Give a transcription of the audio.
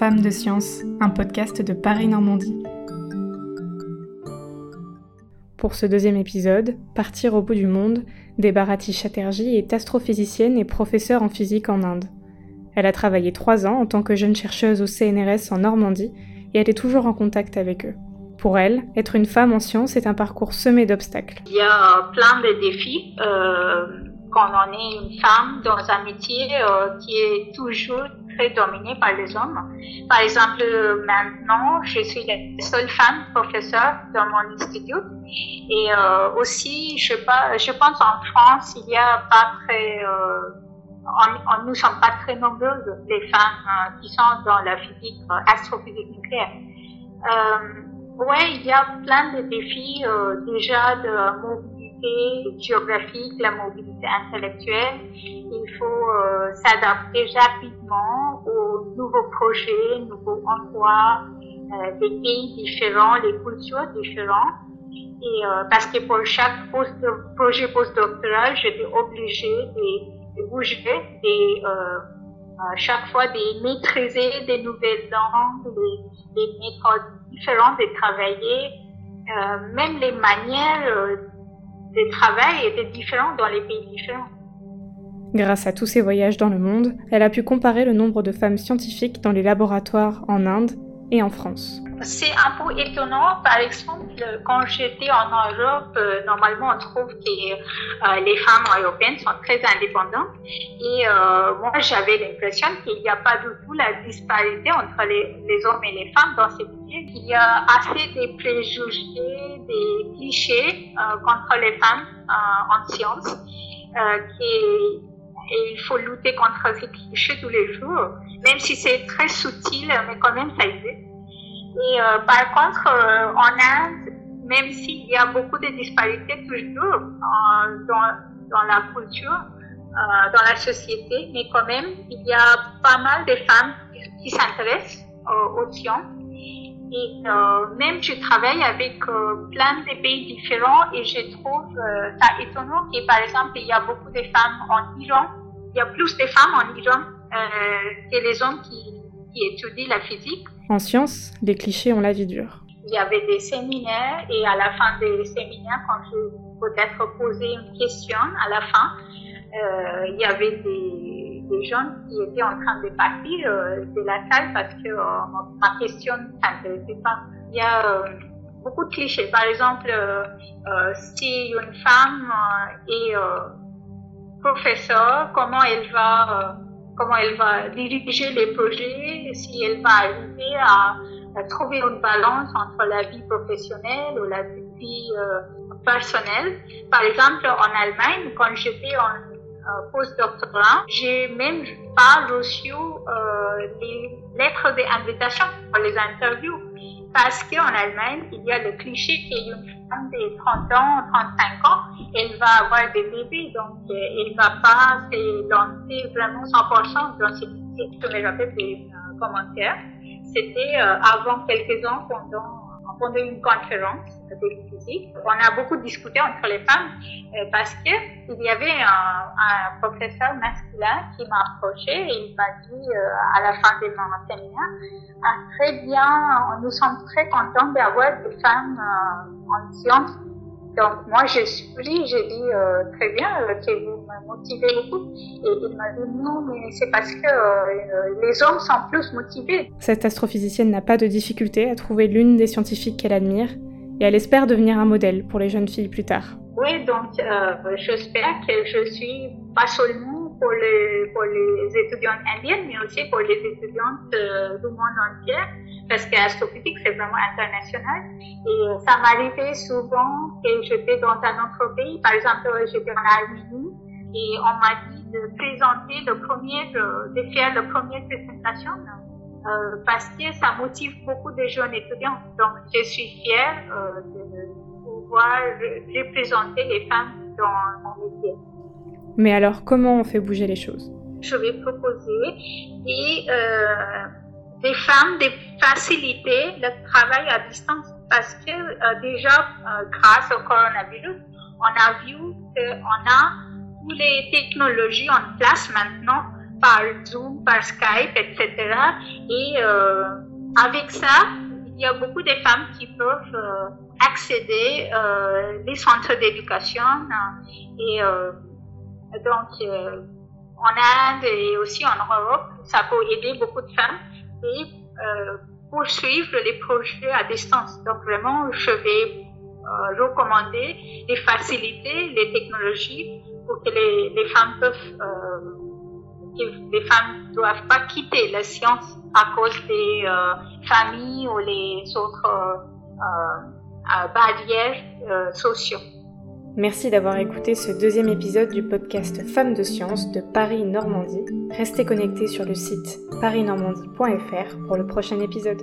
Femmes de Science, un podcast de Paris-Normandie. Pour ce deuxième épisode, Partir au bout du monde, Debarati Chatterjee est astrophysicienne et professeure en physique en Inde. Elle a travaillé trois ans en tant que jeune chercheuse au CNRS en Normandie et elle est toujours en contact avec eux. Pour elle, être une femme en sciences est un parcours semé d'obstacles. Il y a plein de défis euh, quand on est une femme dans un métier euh, qui est toujours très dominé par les hommes. Par exemple, maintenant, je suis la seule femme professeure dans mon institut. Et euh, aussi, je, pense en France, il y a pas très... On, nous ne sommes pas très nombreuses, les femmes qui sont dans la physique, astrophysique nucléaire. Oui, il y a plein de défis euh, déjà de mobilité géographique, la mobilité intellectuelle. Il faut euh, s'adapter rapidement aux nouveaux projets, nouveaux emplois, euh, des pays différents, les cultures différentes. Et parce que pour chaque projet postdoctoral, j'étais obligée de, de bouger, de chaque fois de maîtriser des nouvelles langues, des, des méthodes différentes de travailler. Euh, même les manières euh, de travail étaient différentes dans les pays différents. Grâce à tous ces voyages dans le monde, elle a pu comparer le nombre de femmes scientifiques dans les laboratoires en Inde en France. C'est un peu étonnant, par exemple, quand j'étais en Europe, euh, normalement on trouve que euh, les femmes européennes sont très indépendantes et euh, moi j'avais l'impression qu'il n'y a pas du tout la disparité entre les, hommes et les femmes dans ces métiers. Il y a assez de préjugés, des clichés contre les femmes en sciences qui et il faut lutter contre ces clichés tous les jours, même si c'est très subtil, mais quand même ça existe. Et euh, par contre, euh, en Inde, même s'il y a beaucoup de disparités toujours euh, dans, dans la culture, euh, dans la société, mais quand même, il y a pas mal de femmes qui, s'intéressent aux sciences. Et même je travaille avec plein de pays différents et je trouve ça étonnant que par exemple il y a beaucoup de femmes en Iran, il y a plus de femmes en Iran que les hommes qui, qui étudient la physique. En sciences, les clichés ont la vie dure. Il y avait des séminaires et à la fin des séminaires, quand je peut-être posais une question, à la fin, euh, il y avait des, des, gens qui étaient en train de partir euh, de la salle parce que euh, ma question ne s'intéressait pas. Il y a euh, beaucoup de clichés. Par exemple, euh, si une femme est professeur, comment elle va comment elle va diriger les projets, si elle va arriver à, trouver une balance entre la vie professionnelle ou la vie euh, personnelle. Par exemple, en Allemagne, quand j'étais en euh, postdoctorat, j'ai même pas reçu euh, les lettres d'invitation pour les interviews. Parce qu'en Allemagne, il y a le cliché qu'une femme de 30 ans, 35 ans, elle va avoir des bébés, donc euh, elle va pas se lancer vraiment 100% dans ce métier. Je me rappelle des euh, commentaires. C'était euh, avant quelques ans, pendant, pendant une conférence de physique. On a beaucoup discuté entre les femmes parce qu'il y avait un, un, professeur masculin qui m'a approché et il m'a dit à la fin de mon séminaire, ah, très bien, nous sommes très contents d'avoir des femmes donc moi je suis j'ai dit euh, très bien euh, que vous me motivez beaucoup. Et il m'a dit non, mais c'est parce que euh, les hommes sont plus motivés. Cette astrophysicienne n'a pas de difficulté à trouver l'une des scientifiques qu'elle admire et elle espère devenir un modèle pour les jeunes filles plus tard. Oui, donc j'espère que je suis pas seulement pour les, pour les étudiantes indiennes, mais aussi pour les étudiantes euh, du monde entier, parce que l'astrophysique, c'est vraiment international. Et ça m'arrivait souvent que j'étais dans un autre pays, par exemple, j'étais en Arménie, et on m'a dit de présenter le premier, de faire la première présentation, euh, parce que ça motive beaucoup de jeunes étudiants. Donc, je suis fière euh, de pouvoir représenter les femmes dans mon métier. Mais alors, comment on fait bouger les choses? Je vais proposer et, euh, des femmes de faciliter le travail à distance parce que euh, déjà, euh, grâce au coronavirus, on a vu qu'on a toutes les technologies en place maintenant par Zoom, par Skype, etc. Et avec ça, il y a beaucoup de femmes qui peuvent accéder euh, les centres d'éducation et donc en Inde et aussi en Europe, ça peut aider beaucoup de femmes et euh, poursuivre les projets à distance. Donc vraiment, je vais euh, recommander les facilités, les technologies pour que les, les femmes peuvent, euh, que les femmes doivent pas quitter la science à cause des euh, familles ou les autres euh, barrières sociaux. Merci d'avoir écouté ce deuxième épisode du podcast Femmes de Science de Paris-Normandie. Restez connectés sur le site parisnormandie.fr pour le prochain épisode.